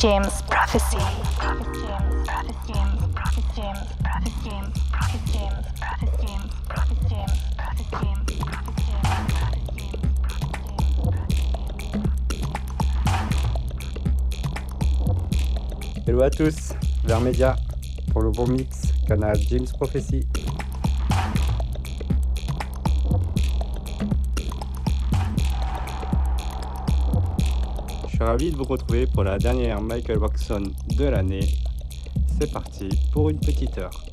James Prophecy. Hello à tous, Vermedia pour le bon mix, canal James Prophecy. Ravi de vous retrouver pour la dernière Michael Waxon de l'année. C'est parti pour une petite heure.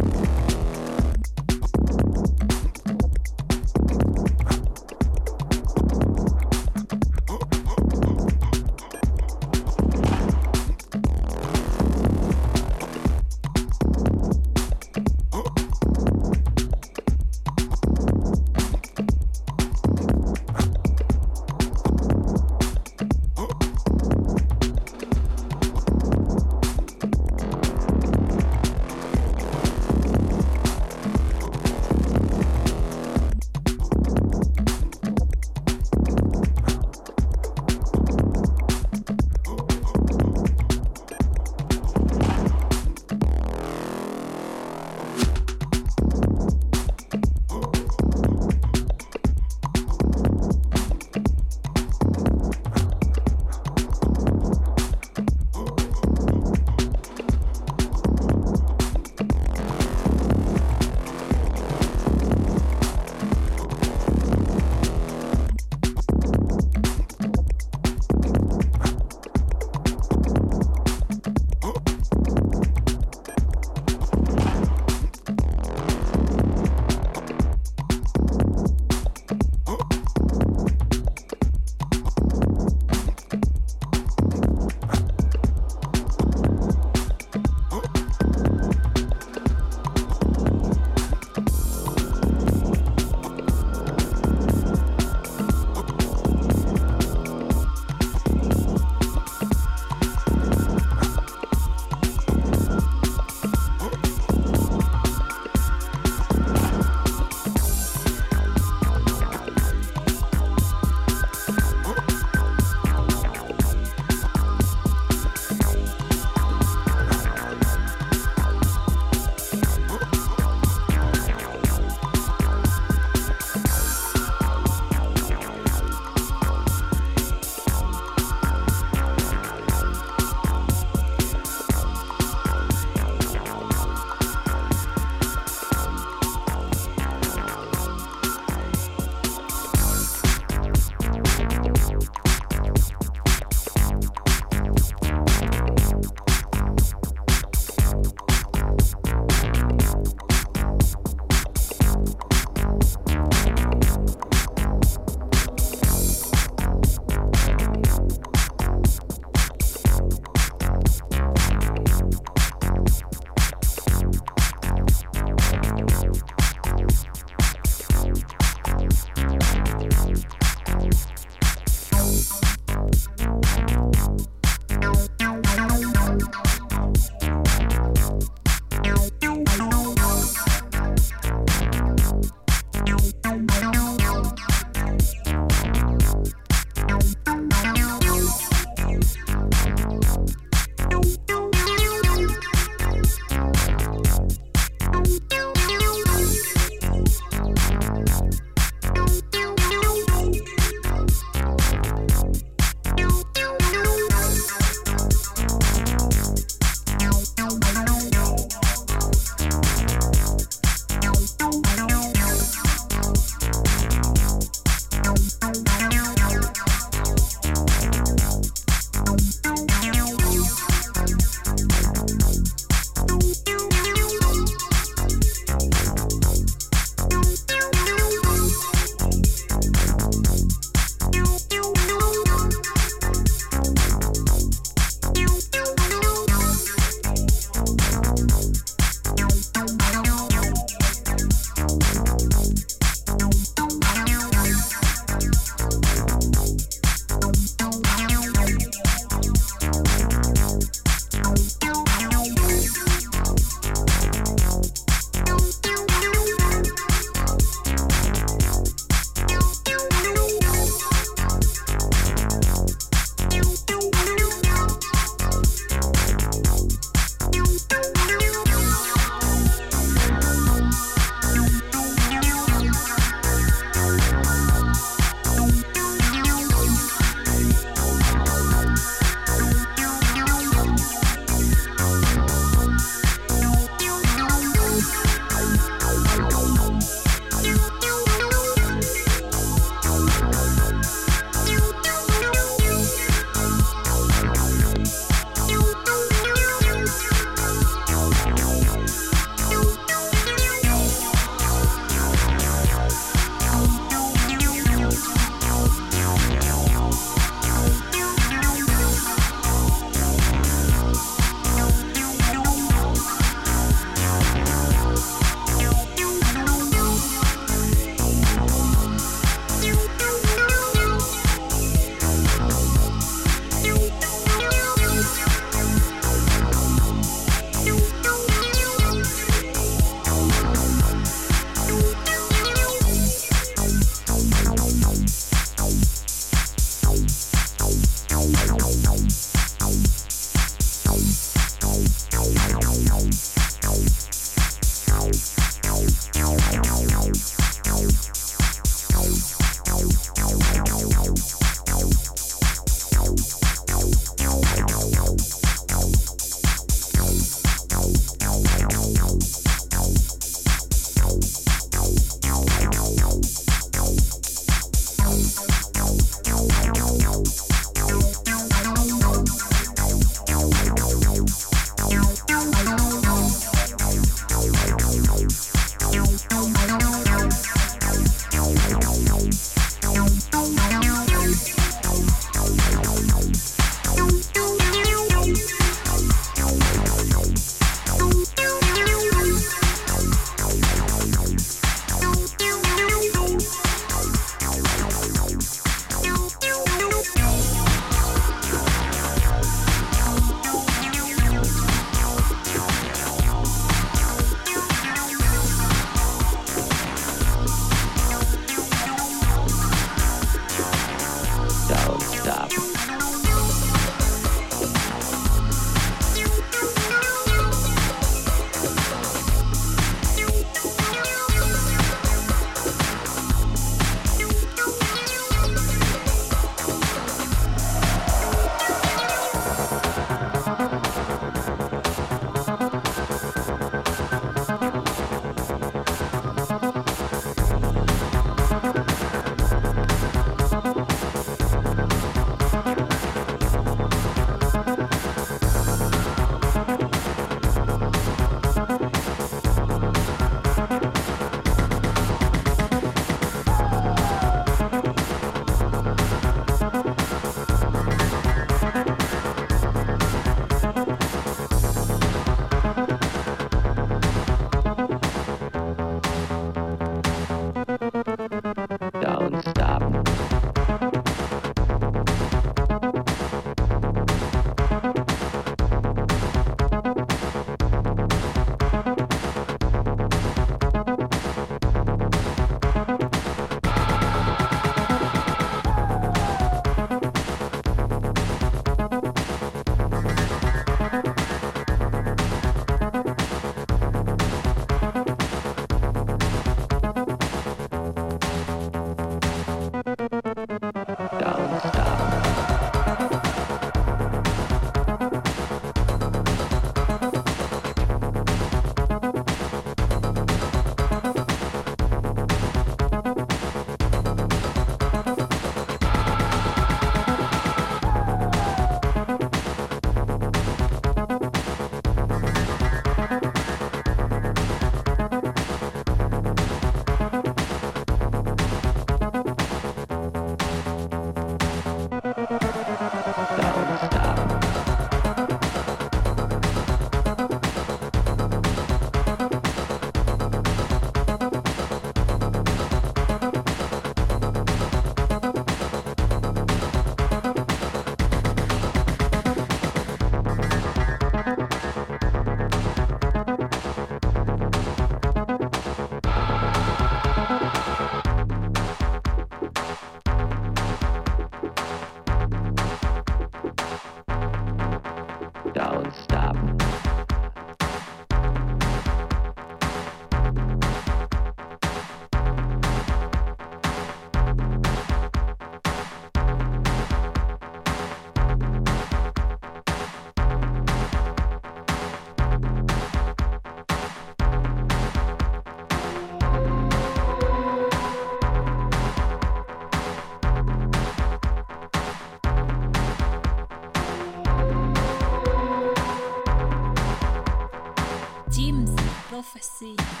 Prophecy.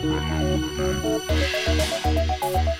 Thank you.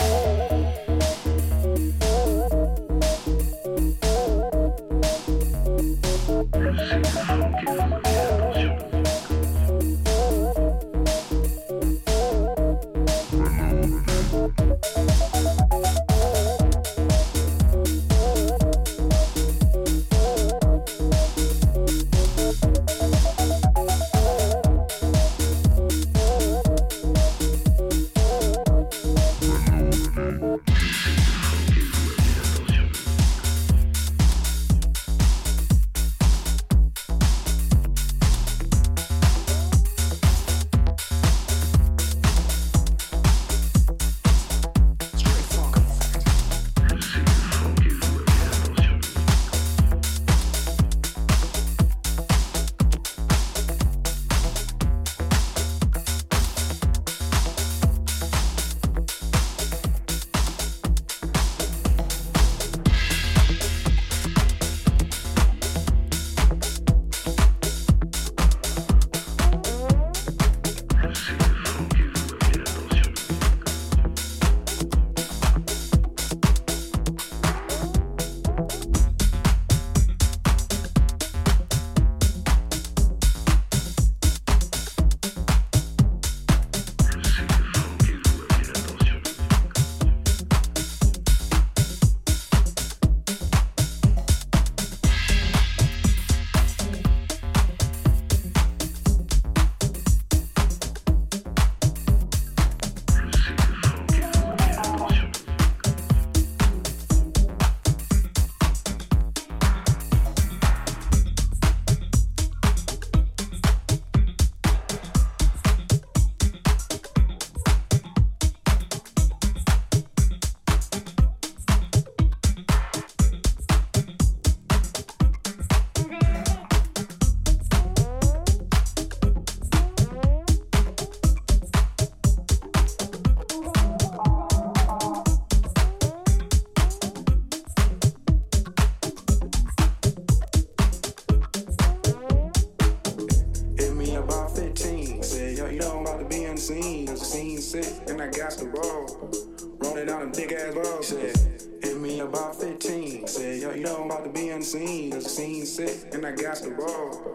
said, hit me about 15. Said, yo, you know I'm about to be unseen, cause the scene's sick, and I got the ball.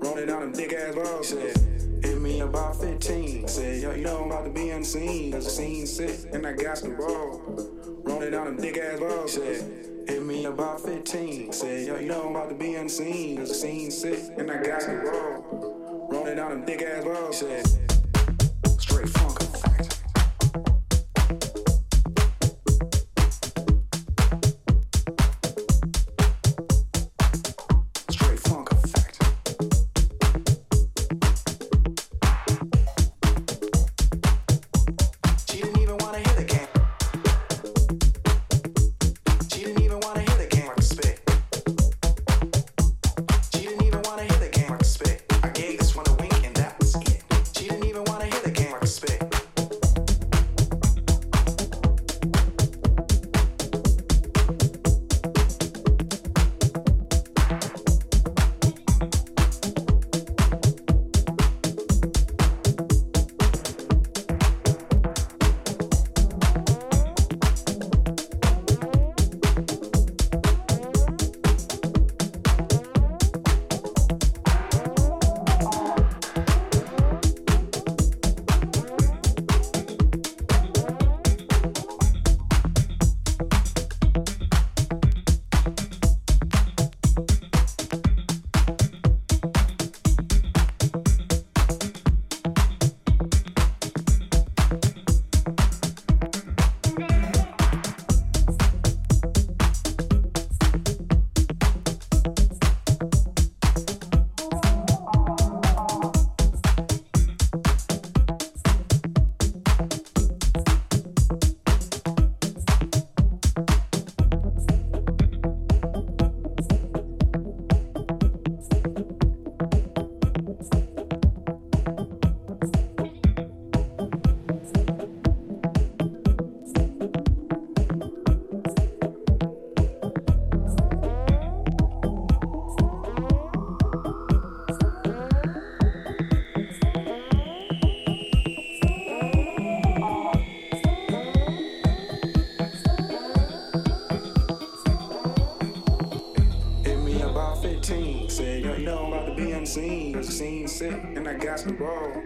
Rolling out them thick ass balls. Said, hit me about 15. Said, yo, you know I'm about to be unseen, cause the scene's sick, and I got the ball. Rolling out them thick ass balls. Said, Hit me about 15. Said, yo, you know I'm about to be unseen. Cause the scene's sick, and I got the roll. Rolling out them thick ass balls. Said, straight fun. And I got some roll.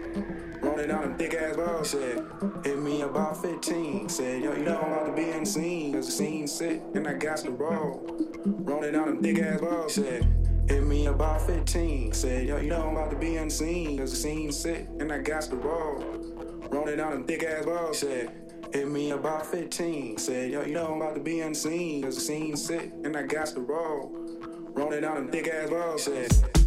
Rolling down them thick ass balls. Said, hit me about 15. Said, yo, you know I'm about to be on the scene. Cause the scene sick, and I got some roll. Rolling down them thick ass balls. Said, hit me about 15. Said, yo, you know I'm about to be on the scene. Cause the scene sick, and I got the roll. Rolling down them thick ass balls. Said, Hit me about 15. Said, yo, you know I'm about to be scene. Cause the scene sick, and I got the roll. Rolling down them thick ass balls. Said,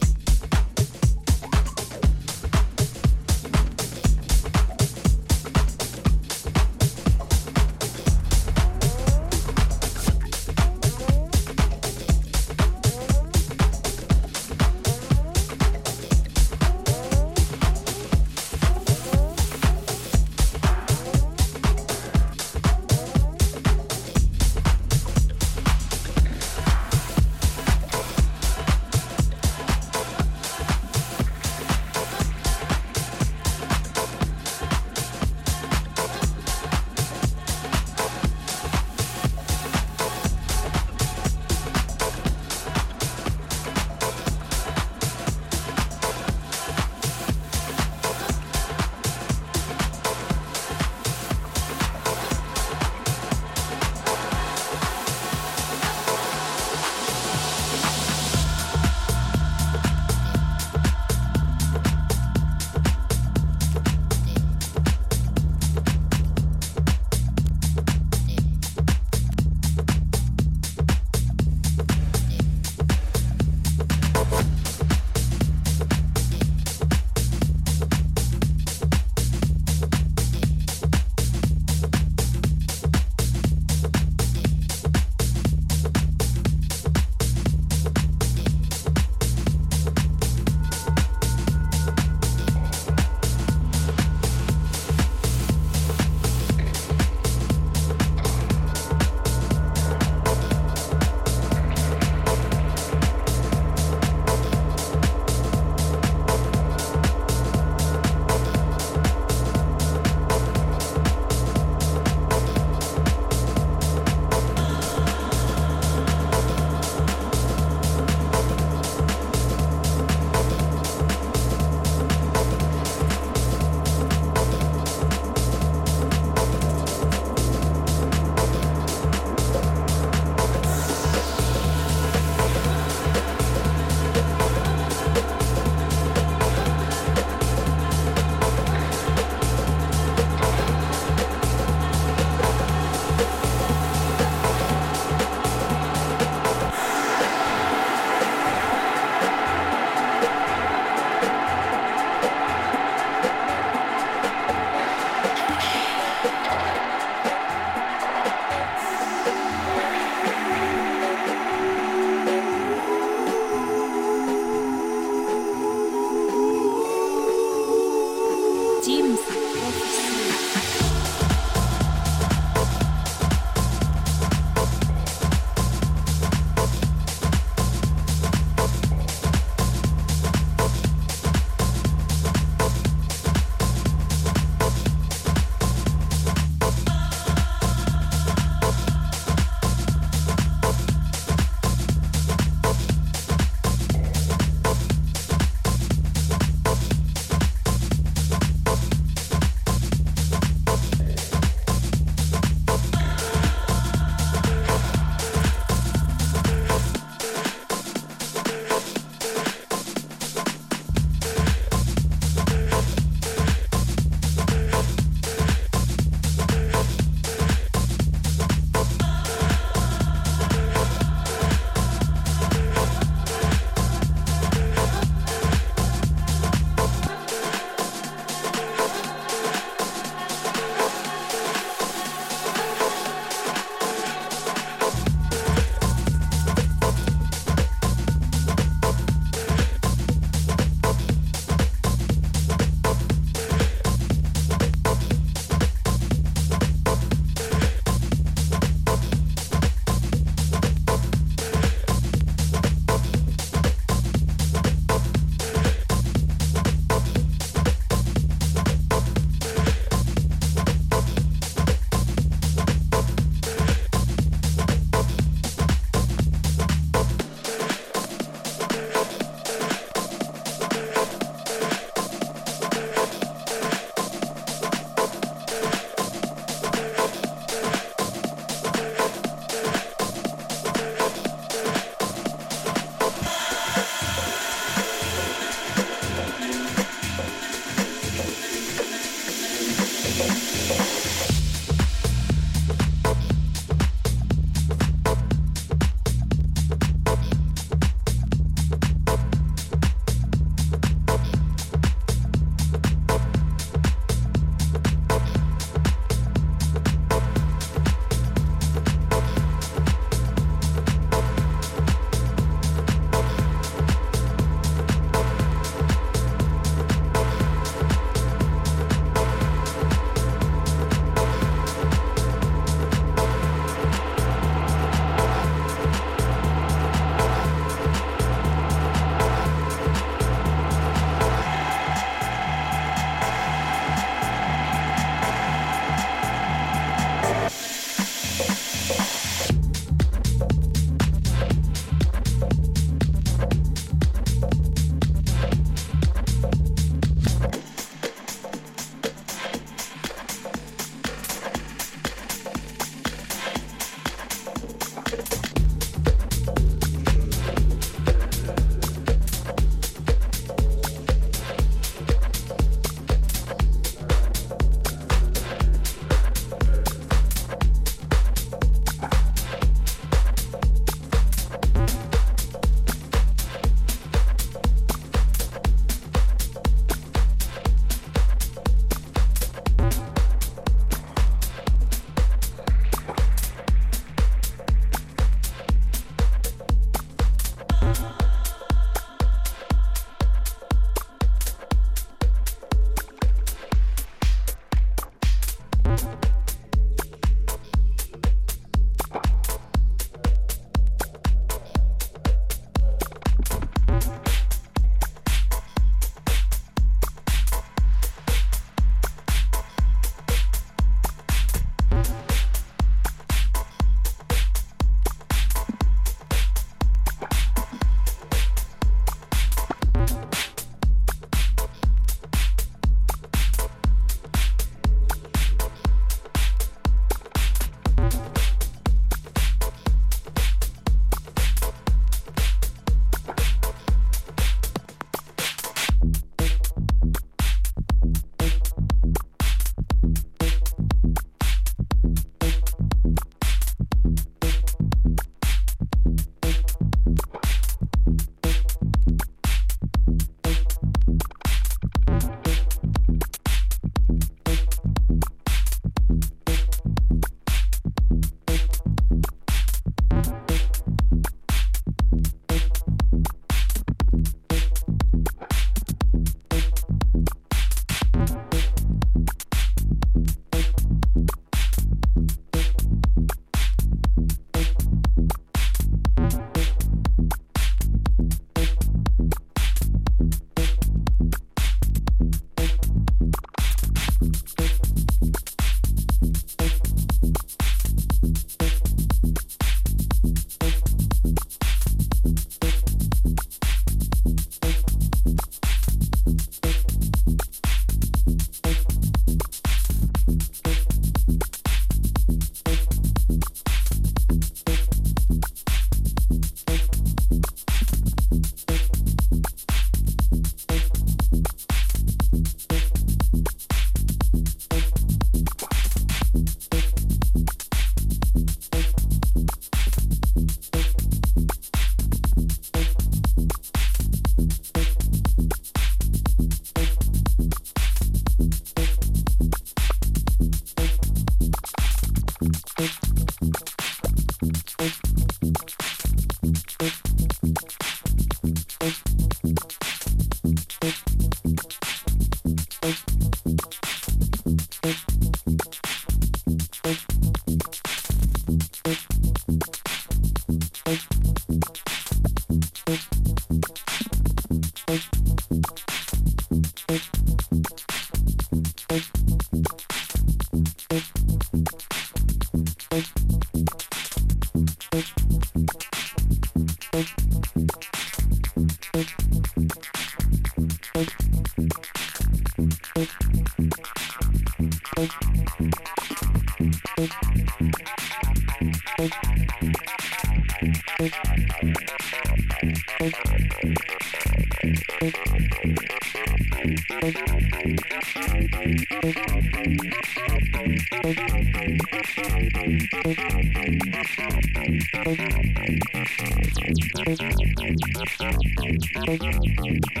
Thank you.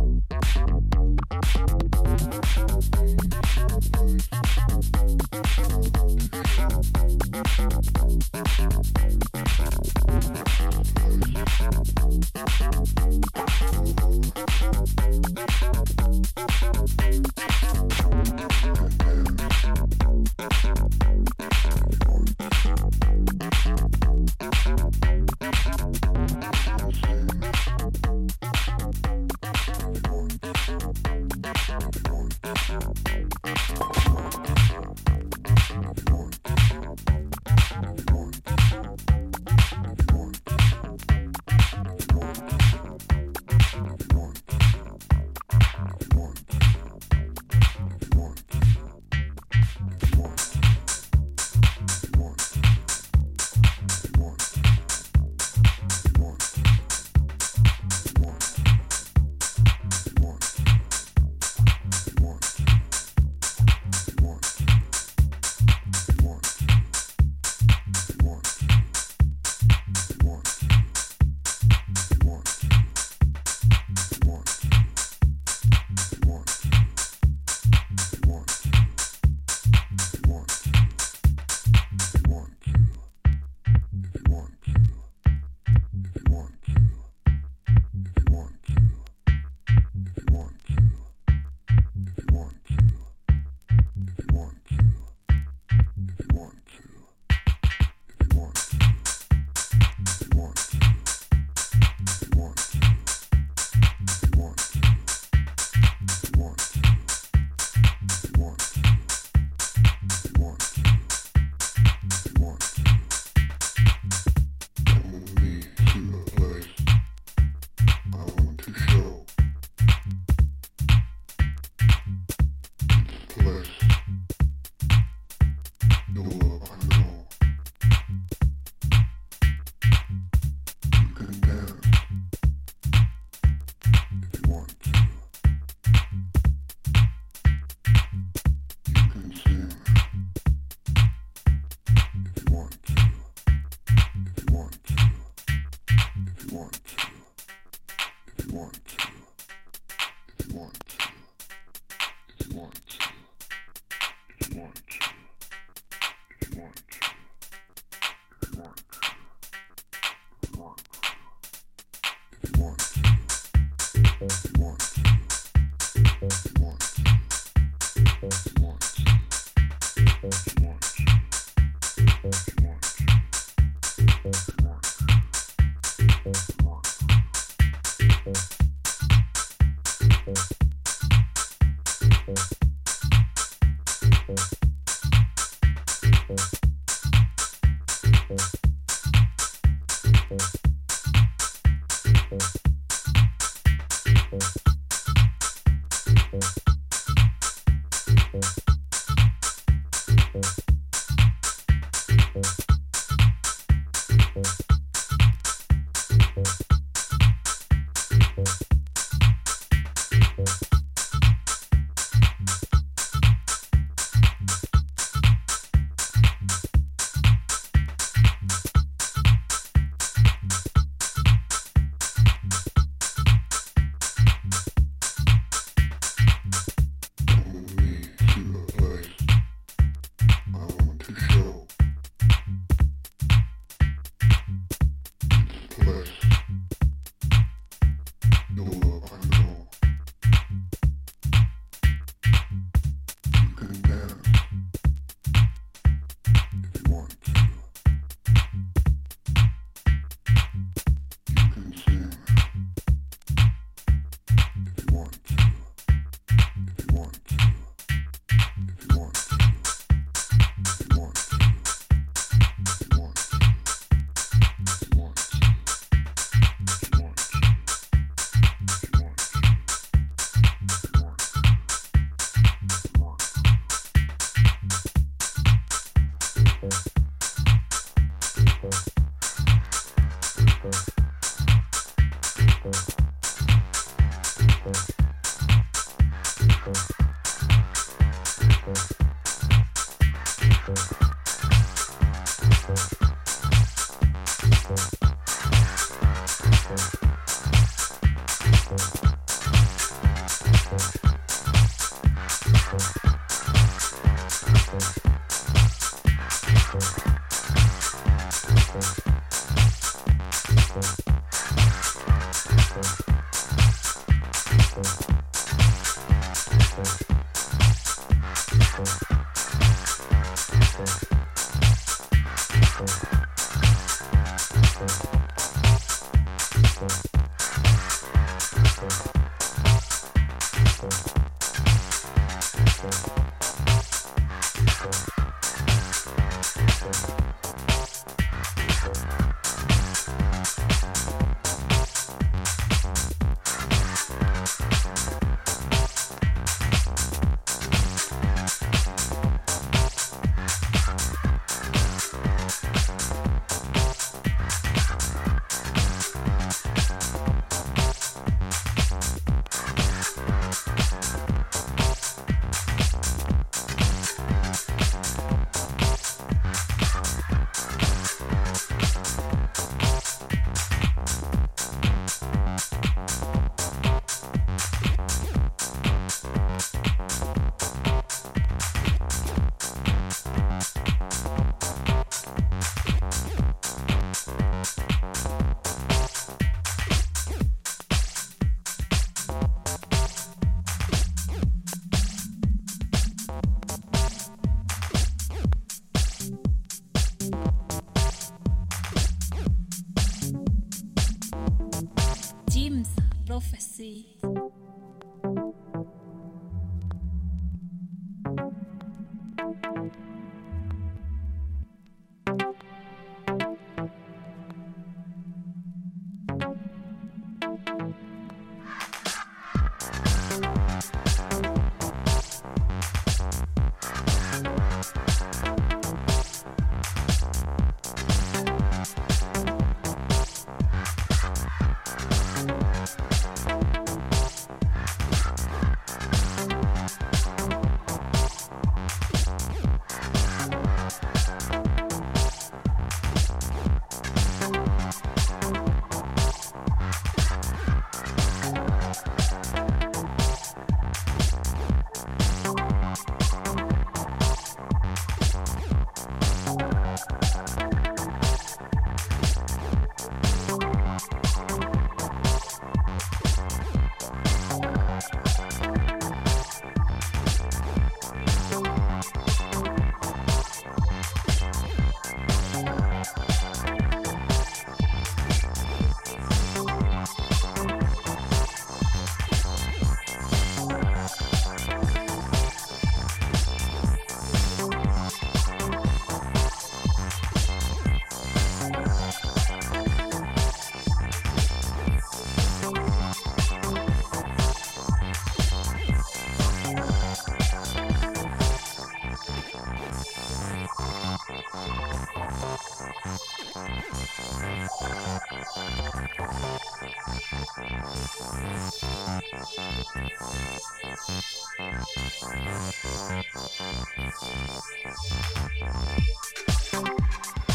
Thank Thank you. See. Thank you.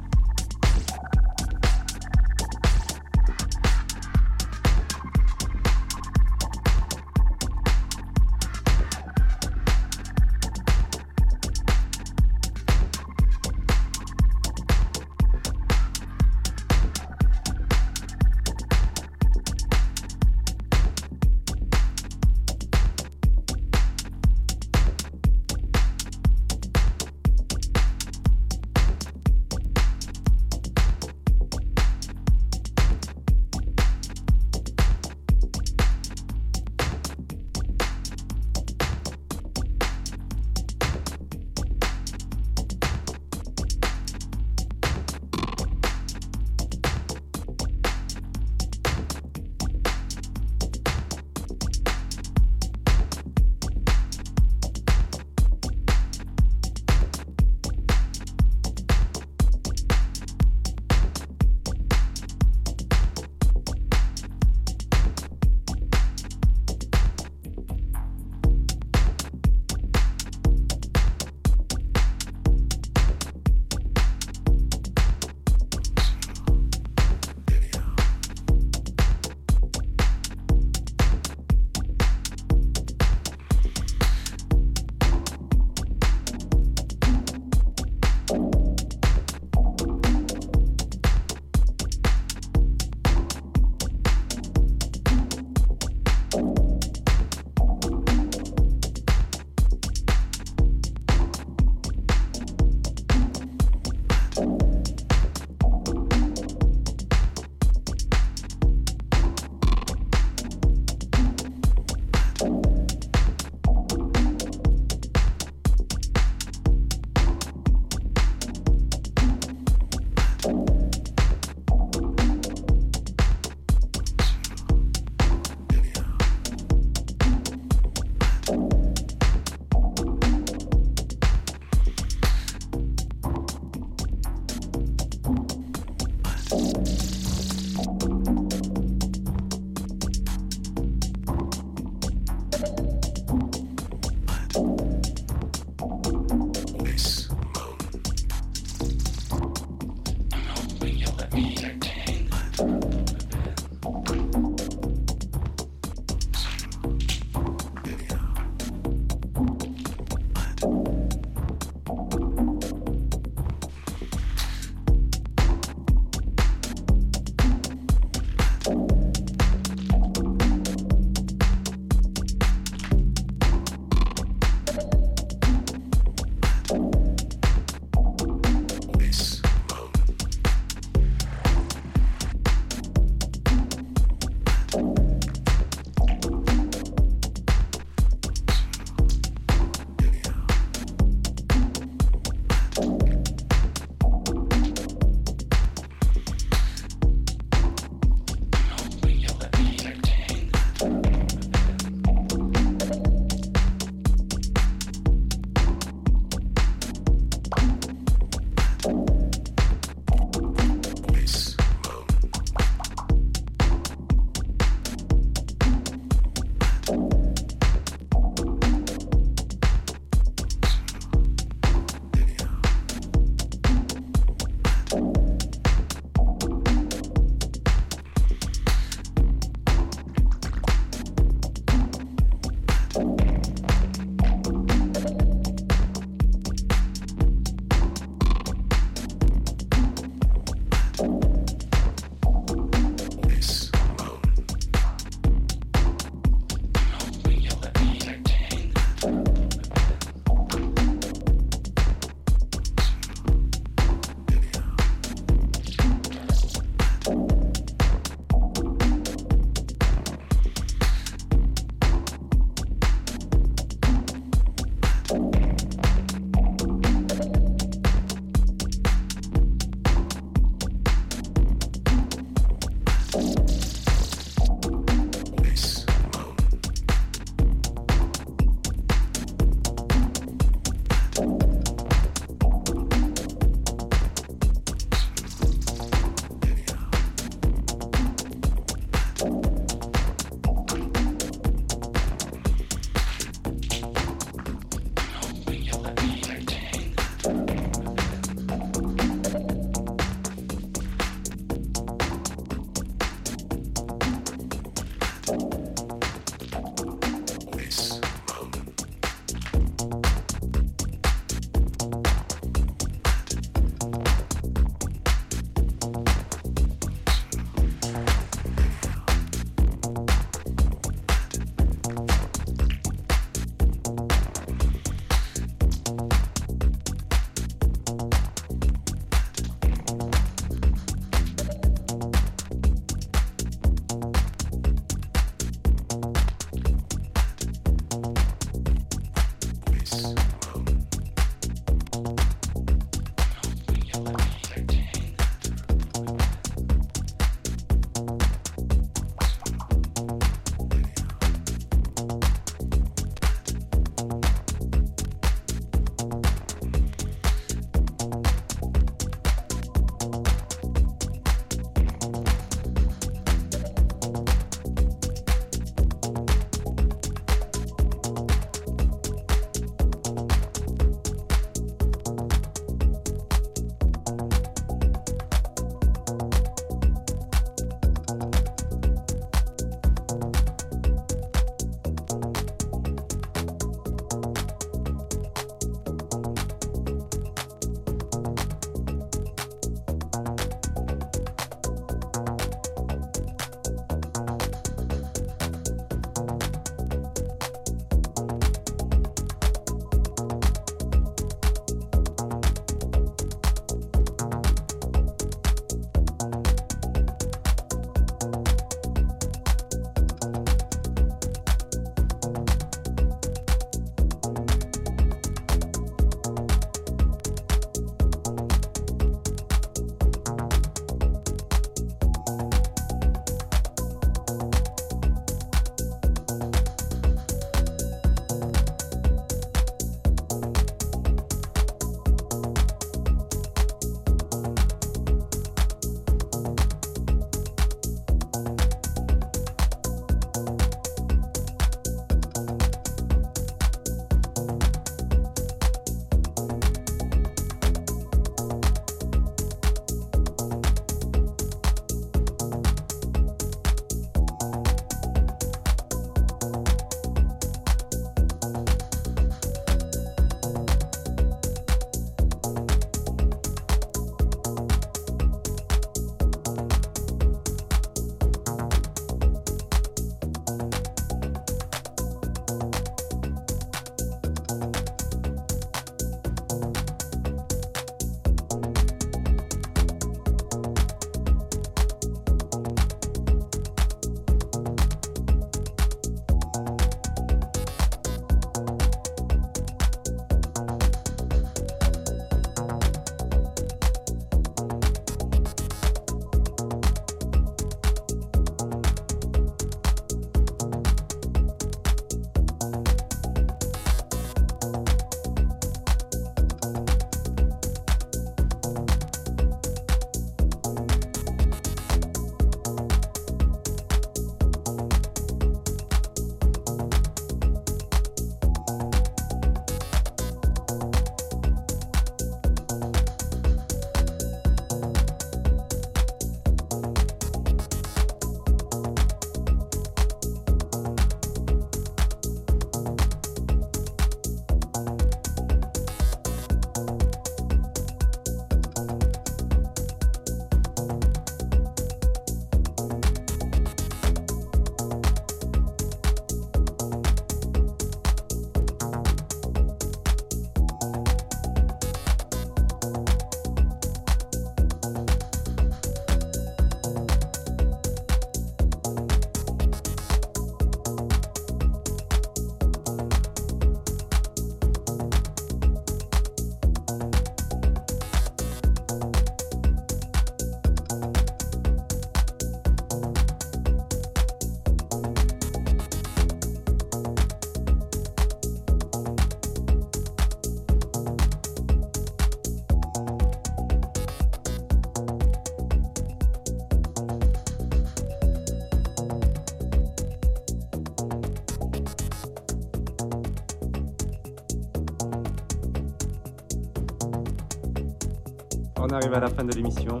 À la fin de l'émission.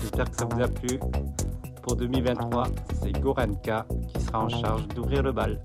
J'espère que ça vous a plu. Pour 2023, c'est Goranka qui sera en charge d'ouvrir le bal.